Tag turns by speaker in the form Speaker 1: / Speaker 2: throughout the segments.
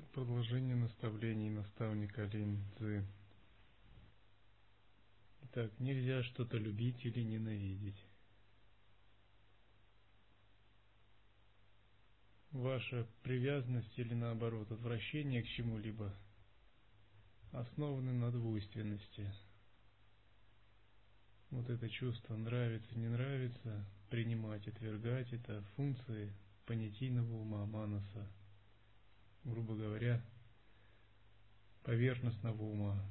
Speaker 1: продолжение наставлений наставника Линь Цзы. Итак, нельзя что-то любить или ненавидеть. Ваша привязанность или наоборот отвращение к чему-либо основаны на двойственности. Вот это чувство нравится, не нравится, принимать, отвергать, это функции понятийного ума, манаса, грубо говоря, поверхностного ума.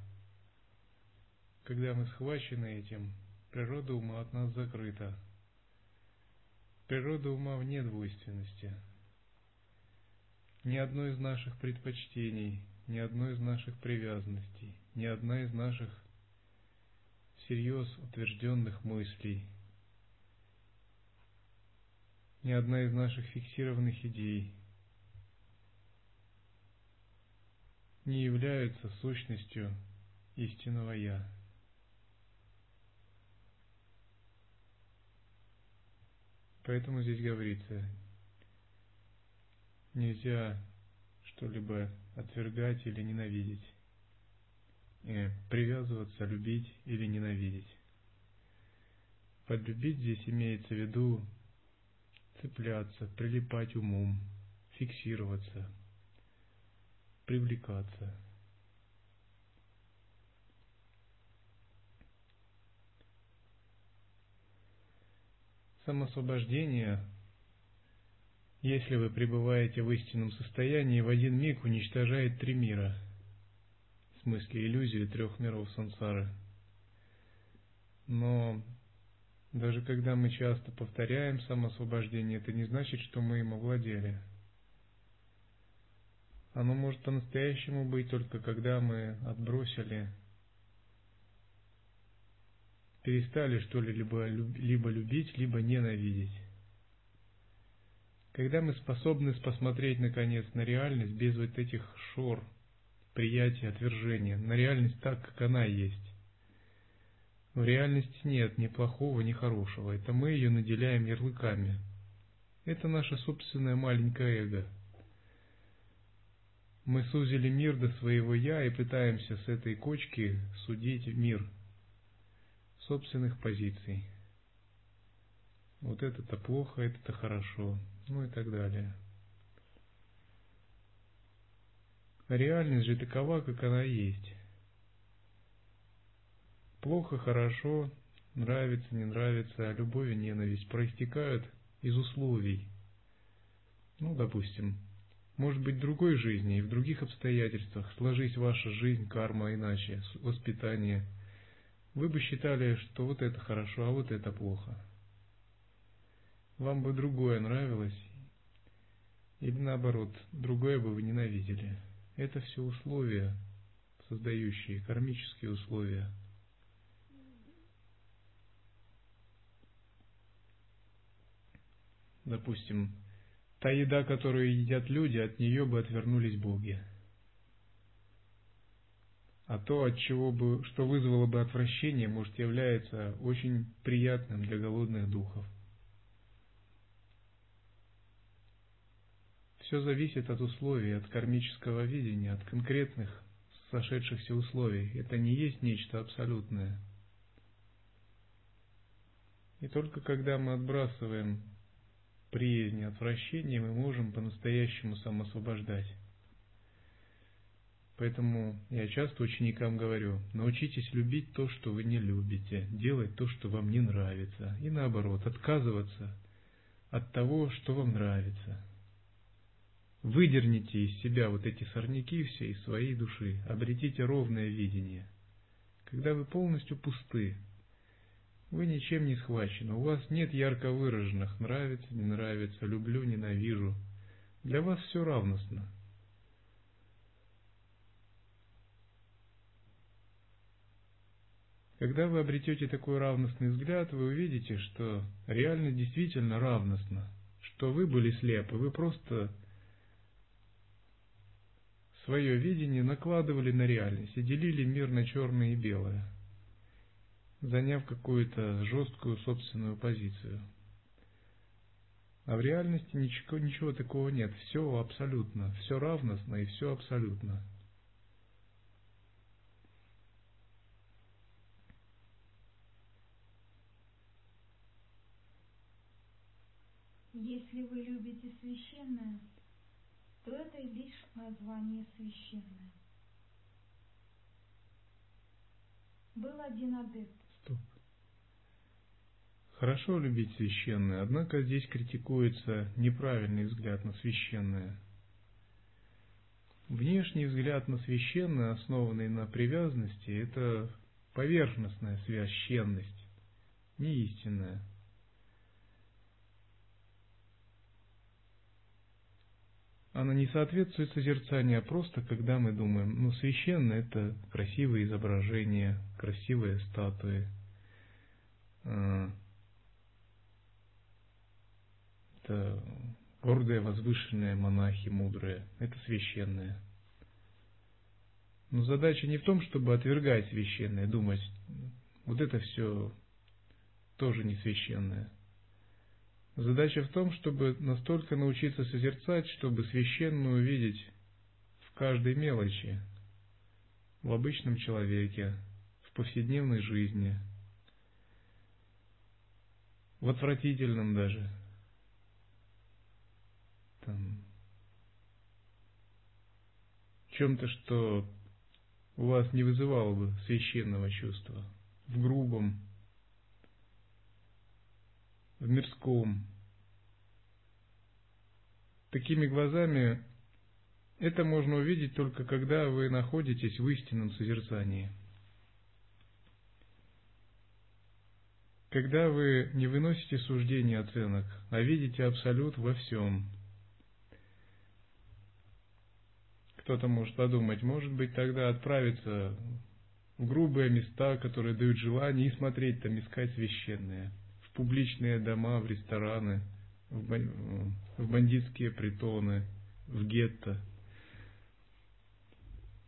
Speaker 1: Когда мы схвачены этим, природа ума от нас закрыта. Природа ума вне двойственности. Ни одно из наших предпочтений, ни одной из наших привязанностей, ни одна из наших всерьез утвержденных мыслей – ни одна из наших фиксированных идей не является сущностью истинного Я. Поэтому здесь говорится, нельзя что-либо отвергать или ненавидеть, привязываться, любить или ненавидеть. Подлюбить здесь имеется в виду цепляться, прилипать умом, фиксироваться, привлекаться. Самосвобождение, если вы пребываете в истинном состоянии, в один миг уничтожает три мира, в смысле иллюзию трех миров сансары. Но даже когда мы часто повторяем самоосвобождение, это не значит, что мы им овладели. Оно может по-настоящему быть только когда мы отбросили, перестали что-либо либо любить, либо ненавидеть. Когда мы способны посмотреть наконец на реальность без вот этих шор, приятия, отвержения, на реальность так, как она есть. В реальности нет ни плохого, ни хорошего. Это мы ее наделяем ярлыками. Это наше собственное маленькое эго. Мы сузили мир до своего «я» и пытаемся с этой кочки судить мир собственных позиций. Вот это-то плохо, это-то хорошо, ну и так далее. Реальность же такова, как она есть. Плохо, хорошо, нравится, не нравится, а любовь и ненависть проистекают из условий. Ну, допустим, может быть, другой жизни и в других обстоятельствах сложись ваша жизнь, карма иначе, воспитание. Вы бы считали, что вот это хорошо, а вот это плохо. Вам бы другое нравилось, или наоборот, другое бы вы ненавидели. Это все условия, создающие кармические условия – Допустим, та еда, которую едят люди, от нее бы отвернулись боги. А то, от чего бы, что вызвало бы отвращение, может является очень приятным для голодных духов. Все зависит от условий, от кармического видения, от конкретных сошедшихся условий. Это не есть нечто абсолютное. И только когда мы отбрасываем приязни, отвращения мы можем по-настоящему самосвобождать. Поэтому я часто ученикам говорю, научитесь любить то, что вы не любите, делать то, что вам не нравится, и наоборот, отказываться от того, что вам нравится. Выдерните из себя вот эти сорняки все из своей души, обретите ровное видение. Когда вы полностью пусты, вы ничем не схвачены, у вас нет ярко выраженных «нравится», «не нравится», «люблю», «ненавижу». Для вас все равностно. Когда вы обретете такой равностный взгляд, вы увидите, что реально действительно равностно, что вы были слепы, вы просто свое видение накладывали на реальность и делили мир на черное и белое – заняв какую-то жесткую собственную позицию. А в реальности ничего, ничего такого нет. Все абсолютно, все равностно и все абсолютно.
Speaker 2: Если вы любите священное, то это лишь название священное. Был один адепт.
Speaker 1: Стоп. Хорошо любить священное, однако здесь критикуется неправильный взгляд на священное. Внешний взгляд на священное, основанный на привязанности, это поверхностная священность, не истинная. Она не соответствует созерцанию, а просто когда мы думаем, ну, священно это красивые изображения, красивые статуи, а, это гордые, возвышенные монахи, мудрые, это священное. Но задача не в том, чтобы отвергать священное, думать, вот это все тоже не священное – Задача в том, чтобы настолько научиться созерцать, чтобы священно увидеть в каждой мелочи, в обычном человеке, в повседневной жизни, в отвратительном даже, там, чем-то, что у вас не вызывало бы священного чувства, в грубом, в мирском. Такими глазами это можно увидеть только когда вы находитесь в истинном созерцании. Когда вы не выносите суждений оценок, а видите абсолют во всем. Кто-то может подумать, может быть, тогда отправиться в грубые места, которые дают желание, и смотреть там, искать священное – в публичные дома, в рестораны, в бандитские притоны, в гетто.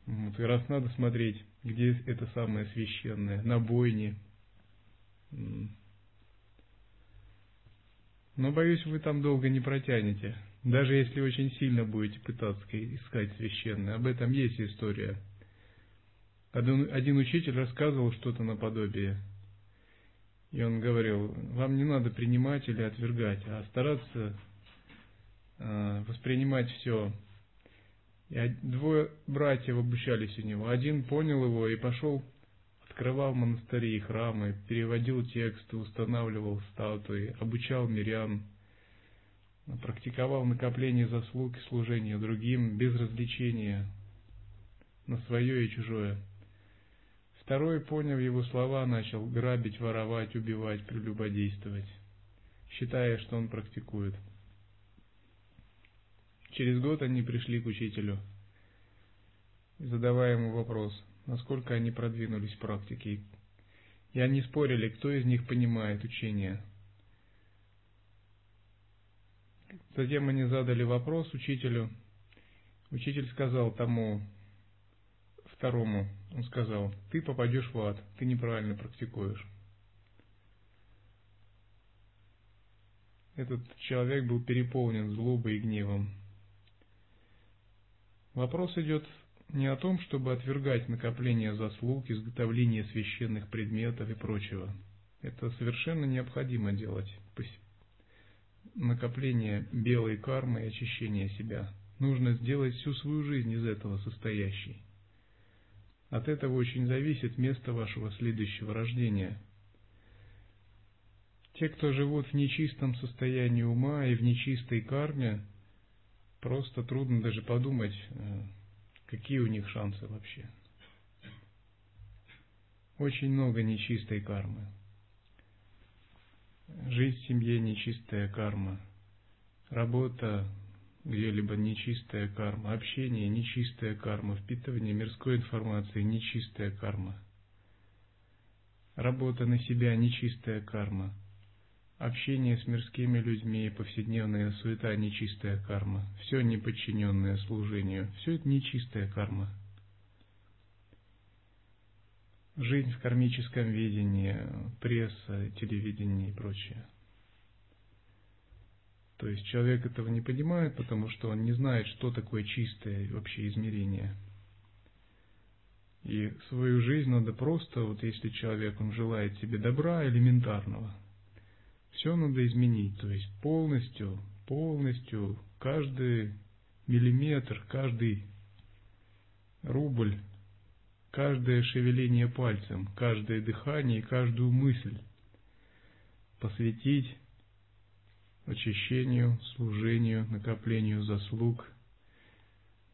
Speaker 1: Вот, и раз надо смотреть, где это самое священное, на бойне. Но, боюсь, вы там долго не протянете, даже если очень сильно будете пытаться искать священное. Об этом есть история. Один, один учитель рассказывал что-то наподобие – и он говорил, вам не надо принимать или отвергать, а стараться э, воспринимать все. И двое братьев обучались у него. Один понял его и пошел, открывал монастыри и храмы, переводил тексты, устанавливал статуи, обучал мирян, практиковал накопление заслуг и служение другим без развлечения на свое и чужое. Второй, поняв его слова, начал грабить, воровать, убивать, прелюбодействовать, считая, что он практикует. Через год они пришли к учителю, задавая ему вопрос, насколько они продвинулись в практике. И они спорили, кто из них понимает учение. Затем они задали вопрос учителю. Учитель сказал тому, Второму он сказал, ты попадешь в ад, ты неправильно практикуешь. Этот человек был переполнен злобой и гневом. Вопрос идет не о том, чтобы отвергать накопление заслуг, изготовление священных предметов и прочего. Это совершенно необходимо делать. Накопление белой кармы и очищение себя. Нужно сделать всю свою жизнь из этого состоящей. От этого очень зависит место вашего следующего рождения. Те, кто живут в нечистом состоянии ума и в нечистой карме, просто трудно даже подумать, э, какие у них шансы вообще. Очень много нечистой кармы. Жизнь в семье – нечистая карма. Работа где-либо нечистая карма, общение нечистая карма, впитывание мирской информации нечистая карма, работа на себя нечистая карма, общение с мирскими людьми, повседневная суета нечистая карма, все неподчиненное служению, все это нечистая карма. Жизнь в кармическом видении, пресса, телевидение и прочее – То есть человек этого не понимает, потому что он не знает, что такое чистое вообще измерение. И свою жизнь надо просто, вот если человек, он желает себе добра элементарного, все надо изменить, то есть полностью, полностью, каждый миллиметр, каждый рубль, каждое шевеление пальцем, каждое дыхание и каждую мысль посвятить очищению, служению, накоплению заслуг,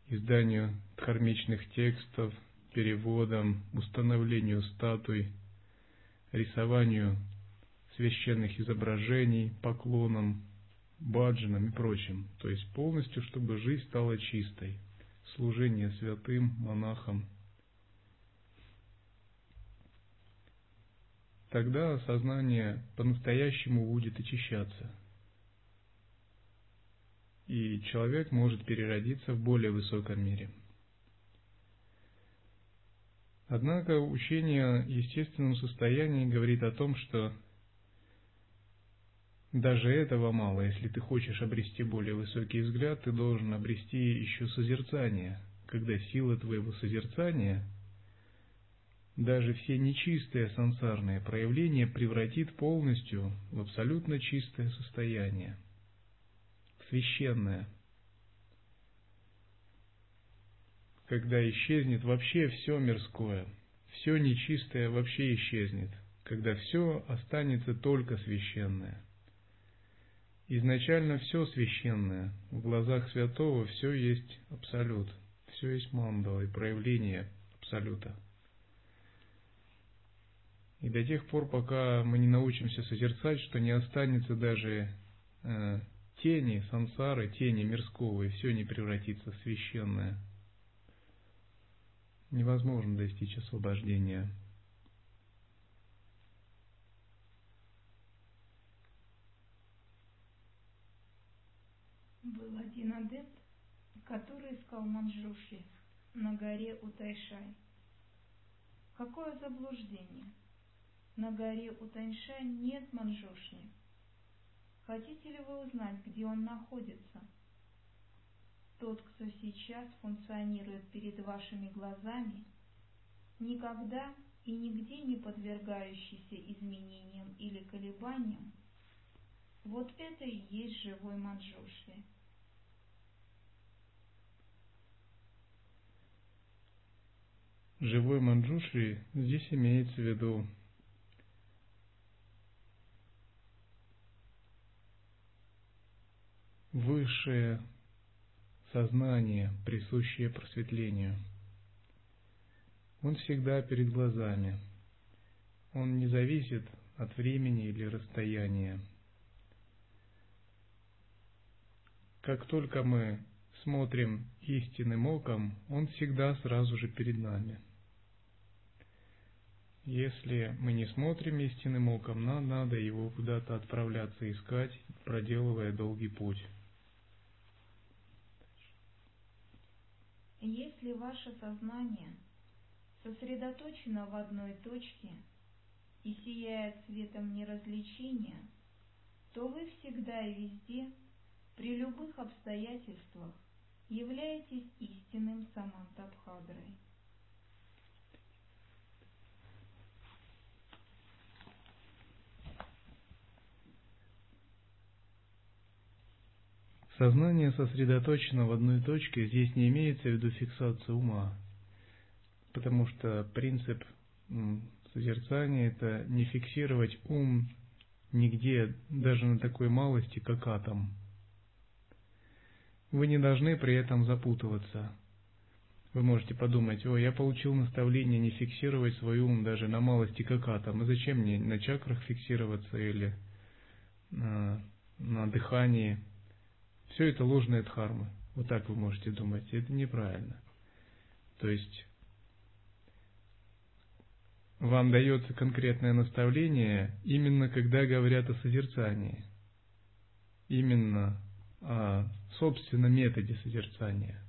Speaker 1: изданию дхармичных текстов, переводам, установлению статуй, рисованию священных изображений, поклонам, баджанам и прочим. То есть полностью, чтобы жизнь стала чистой. Служение святым, монахам. Тогда сознание по-настоящему будет очищаться – и человек может переродиться в более высоком мире. Однако учение о естественном состоянии говорит о том, что даже этого мало. Если ты хочешь обрести более высокий взгляд, ты должен обрести еще созерцание, когда сила твоего созерцания даже все нечистые сансарные проявления превратит полностью в абсолютно чистое состояние – священное. Когда исчезнет вообще все мирское, все нечистое вообще исчезнет, когда все останется только священное. Изначально все священное, в глазах святого все есть абсолют, все есть мандала и проявление абсолюта. И до тех пор, пока мы не научимся созерцать, что не останется даже э, тени сансары, тени мирского, и все не превратится в священное. Невозможно достичь освобождения.
Speaker 2: Был один адепт, который искал Манджуши на горе Утайшай. Какое заблуждение! На горе Утайшай нет Манджушни. Хотите ли вы узнать, где он находится? Тот, кто сейчас функционирует перед вашими глазами, никогда и нигде не подвергающийся изменениям или колебаниям, вот это и есть живой Манджушри.
Speaker 1: Живой Манджушри здесь имеется в виду высшее сознание, присущее просветлению. Он всегда перед глазами. Он не зависит от времени или расстояния. Как только мы смотрим истинным оком, он всегда сразу же перед нами. Если мы не смотрим истинным оком, нам надо его куда-то отправляться искать, проделывая долгий путь.
Speaker 2: Если ваше сознание сосредоточено в одной точке и сияет светом неразличения, то вы всегда и везде, при любых обстоятельствах, являетесь истинным Самантабхадрой.
Speaker 1: Сознание сосредоточено в одной точке, здесь не имеется в виду фиксация ума, потому что принцип созерцания – это не фиксировать ум нигде, даже на такой малости, как атом. Вы не должны при этом запутываться. Вы можете подумать, о, я получил наставление не фиксировать свой ум даже на малости, как атом. И зачем мне на чакрах фиксироваться или на, на дыхании – все это ложная дхарма. Вот так вы можете думать. Это неправильно. То есть вам дается конкретное наставление именно когда говорят о созерцании. Именно о собственном методе созерцания.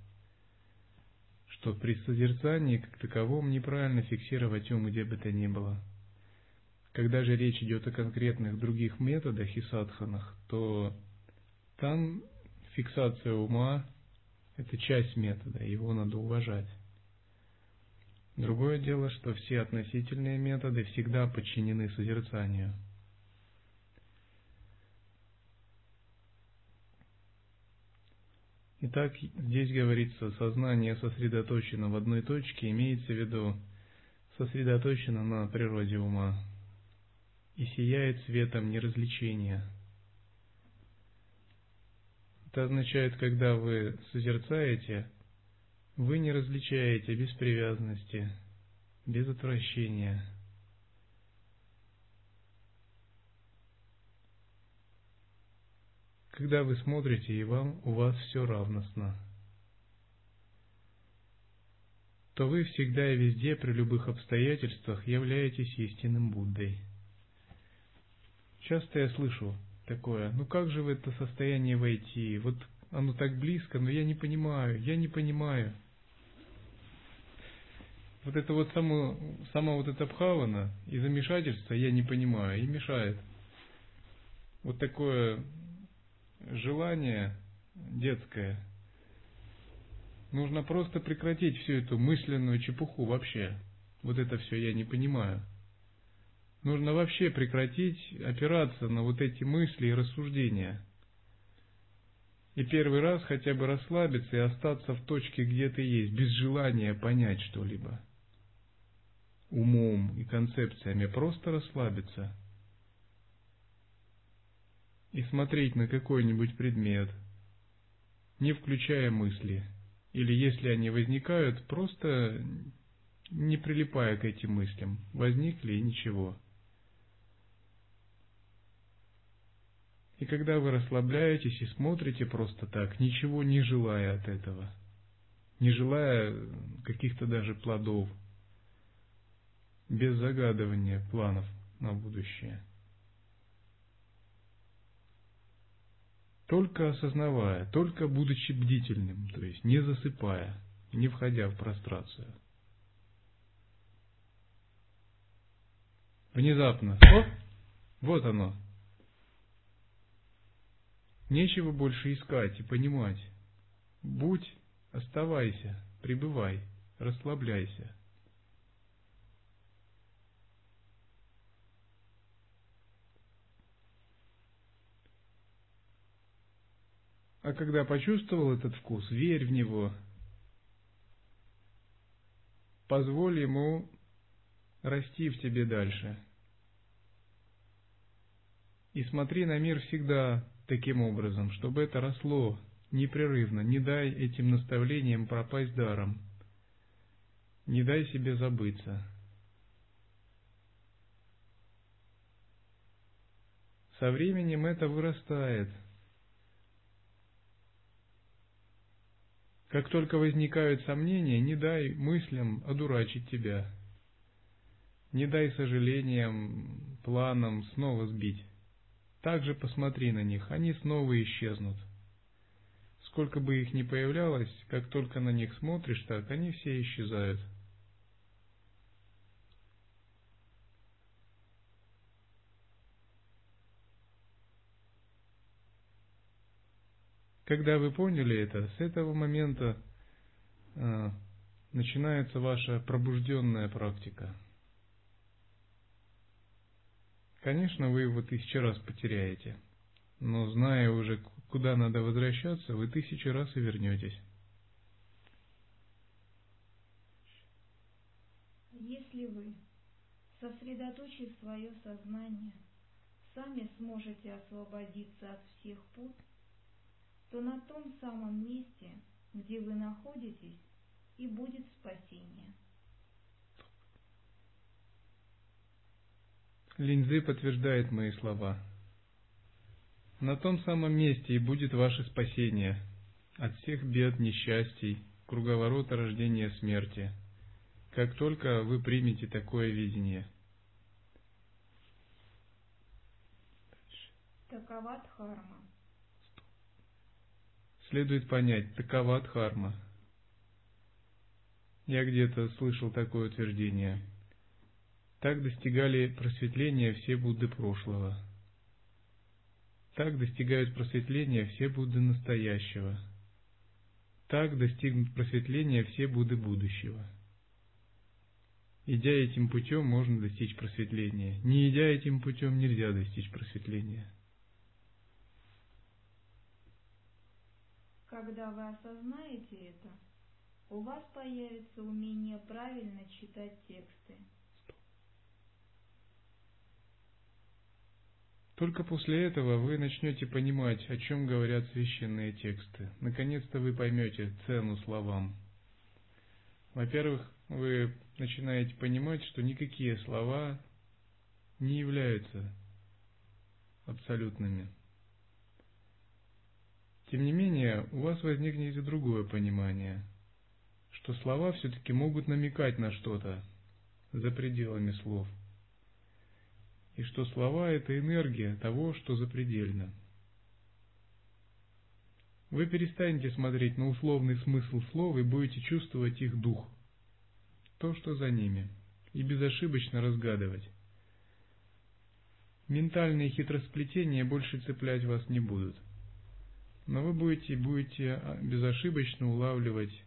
Speaker 1: Что при созерцании как таковом неправильно фиксировать ум где бы то ни было. Когда же речь идет о конкретных других методах и садханах, то Там фиксация ума – это часть метода, его надо уважать. Другое дело, что все относительные методы всегда подчинены созерцанию. Итак, здесь говорится, сознание сосредоточено в одной точке, имеется в виду сосредоточено на природе ума и сияет светом неразличения. Это означает, когда вы созерцаете, вы не различаете без привязанности, без отвращения. Когда вы смотрите, и вам у вас все равностно, то вы всегда и везде при любых обстоятельствах являетесь истинным Буддой. Часто я слышу такое, ну как же в это состояние войти? Вот оно так близко, но я не понимаю, я не понимаю вот это вот само, сама вот эта бхавана и замешательство я не понимаю, и мешает. Вот такое желание детское. Нужно просто прекратить всю эту мысленную чепуху вообще. Вот это все я не понимаю. Нужно вообще прекратить опираться на вот эти мысли и рассуждения. И первый раз хотя бы расслабиться и остаться в точке, где ты есть, без желания понять что-либо. Умом и концепциями, просто расслабиться. И смотреть на какой-нибудь предмет, не включая мысли, или если они возникают, просто не прилипая к этим мыслям, возникли и ничего. И когда вы расслабляетесь и смотрите просто так, ничего не желая от этого, не желая каких-то даже плодов – без загадывания планов на будущее. Только осознавая, только будучи бдительным, то есть не засыпая, не входя в прострацию. Внезапно, о, вот оно. Нечего больше искать и понимать. Будь, оставайся, пребывай, расслабляйся – А когда почувствовал этот вкус, верь в него. Позволь ему расти в тебе дальше. И смотри на мир всегда таким образом, чтобы это росло непрерывно. Не дай этим наставлениям пропасть даром. Не дай себе забыться. Со временем это вырастает – Как только возникают сомнения, не дай мыслям одурачить тебя. Не дай сожалениям, планам снова сбить. Также посмотри на них, они снова исчезнут. Сколько бы их ни появлялось, как только на них смотришь так, они все исчезают. Когда вы поняли это, с этого момента э, начинается ваша пробужденная практика. Конечно, вы его тысячи раз потеряете, но зная уже, куда надо возвращаться, вы тысячи раз и вернетесь.
Speaker 2: Если вы, сосредоточив свое сознание, сами сможете освободиться от всех пут, то на том самом месте, где вы находитесь, и будет спасение.
Speaker 1: Линзы подтверждает мои слова. На том самом месте и будет ваше спасение от всех бед, несчастий, круговорота рождения смерти, как только вы примете такое видение.
Speaker 2: Такова дхарма
Speaker 1: следует понять, такова дхарма. Я где-то слышал такое утверждение. Так достигали просветления все Будды прошлого. Так достигают просветления все Будды настоящего. Так достигнут просветления все Будды будущего. Идя этим путем, можно достичь просветления. Не идя этим путем, нельзя достичь просветления.
Speaker 2: Когда вы осознаете это, у вас появится умение правильно читать тексты.
Speaker 1: Только после этого вы начнете понимать, о чем говорят священные тексты. Наконец-то вы поймете цену словам. Во-первых, вы начинаете понимать, что никакие слова не являются абсолютными. Тем не менее, у вас возникнет и другое понимание, что слова все-таки могут намекать на что-то за пределами слов – и что слова – это энергия того, что запредельно. Вы перестанете смотреть на условный смысл слов и будете чувствовать их дух, то, что за ними, и безошибочно разгадывать. Ментальные хитросплетения больше цеплять вас не будут, но вы будете, будете а, безошибочно улавливать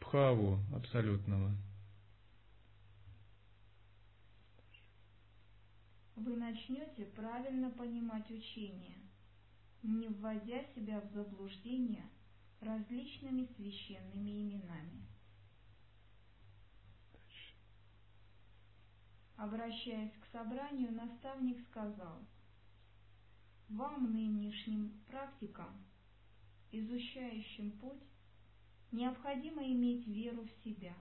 Speaker 1: пхаву абсолютного –
Speaker 2: вы начнете правильно понимать учение, не вводя себя в заблуждение различными священными именами. Обращаясь к собранию, наставник сказал, «Вам, нынешним практикам, изучающим путь, необходимо иметь веру в себя.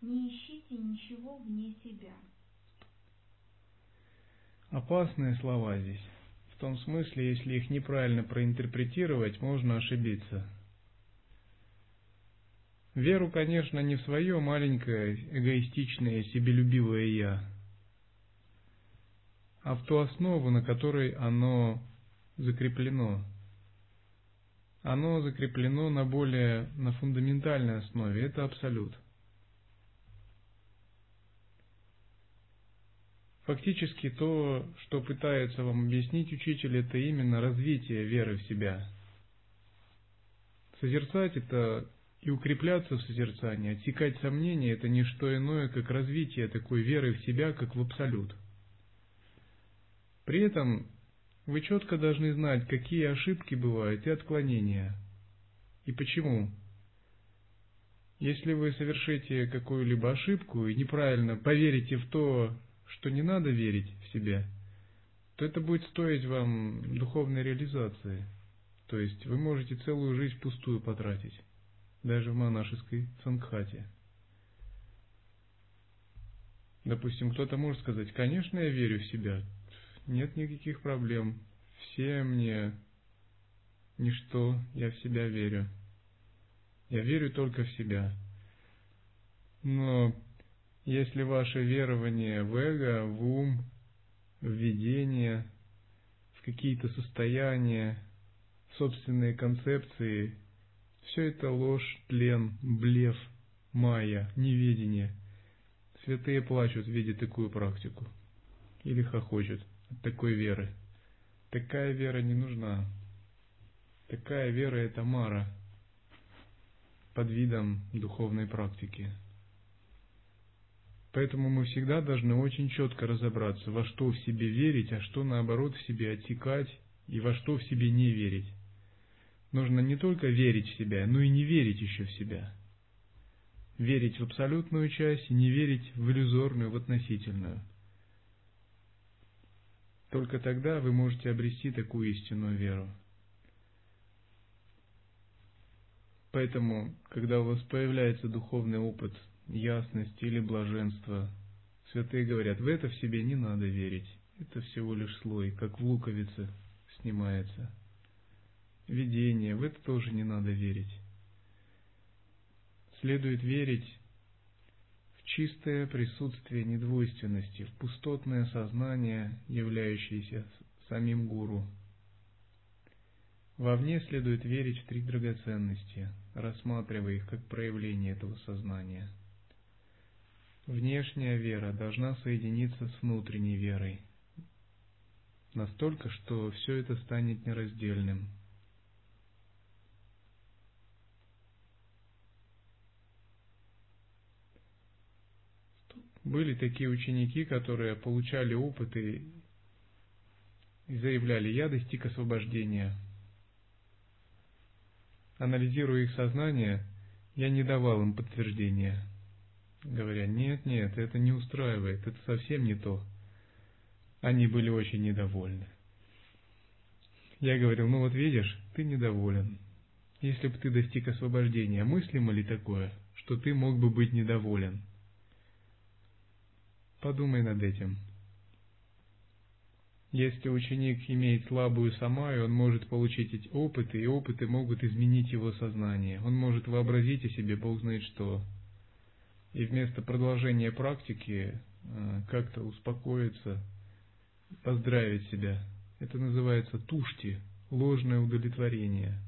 Speaker 2: Не ищите ничего вне себя»
Speaker 1: Опасные слова здесь. В том смысле, если их неправильно проинтерпретировать, можно ошибиться. Веру, конечно, не в свое маленькое, эгоистичное, себелюбивое «я», а в ту основу, на которой оно закреплено. Оно закреплено на более, на фундаментальной основе, это абсолют – Фактически то, что пытается вам объяснить учитель, это именно развитие веры в себя. Созерцать это и укрепляться в созерцании, отсекать сомнения – это не что иное, как развитие такой веры в себя, как в абсолют. При этом вы четко должны знать, какие ошибки бывают и отклонения, и почему. Если вы совершите какую-либо ошибку и неправильно поверите в то, что не надо верить в себя, то это будет стоить вам духовной реализации. То есть вы можете целую жизнь пустую потратить, даже в монашеской сангхате. Допустим, кто-то может сказать, конечно, я верю в себя, нет никаких проблем, все мне ничто, я в себя верю. Я верю только в себя. Но если ваше верование в эго, в ум, в видение, в какие-то состояния, собственные концепции, все это ложь, тлен, блеф, майя, неведение. Святые плачут, видя такую практику. Или хохочут от такой веры. Такая вера не нужна. Такая вера – это мара под видом духовной практики. Поэтому мы всегда должны очень четко разобраться, во что в себе верить, а что наоборот в себе отсекать и во что в себе не верить. Нужно не только верить в себя, но и не верить еще в себя. Верить в абсолютную часть и не верить в иллюзорную, в относительную. Только тогда вы можете обрести такую истинную веру. Поэтому, когда у вас появляется духовный опыт ясность или блаженство. Святые говорят, в это в себе не надо верить. Это всего лишь слой, как в луковице снимается. Видение, в это тоже не надо верить. Следует верить в чистое присутствие недвойственности, в пустотное сознание, являющееся самим гуру. Вовне следует верить в три драгоценности, рассматривая их как проявление этого сознания – Внешняя вера должна соединиться с внутренней верой. настолько, что все это станет нераздельным. Были такие ученики, которые получали опыты и заявляли, я достиг освобождения. Анализируя их сознание, я не давал им подтверждения, говоря, нет, нет, это не устраивает, это совсем не то. Они были очень недовольны. Я говорил, ну вот видишь, ты недоволен. Если бы ты достиг освобождения, мыслимо ли такое, что ты мог бы быть недоволен? Подумай над этим. Если ученик имеет слабую самаю, он может получить эти опыты, и опыты могут изменить его сознание. Он может вообразить о себе, Бог знает что. И вместо продолжения практики э, как-то успокоиться, поздравить себя. Это называется тушти, ложное удовлетворение.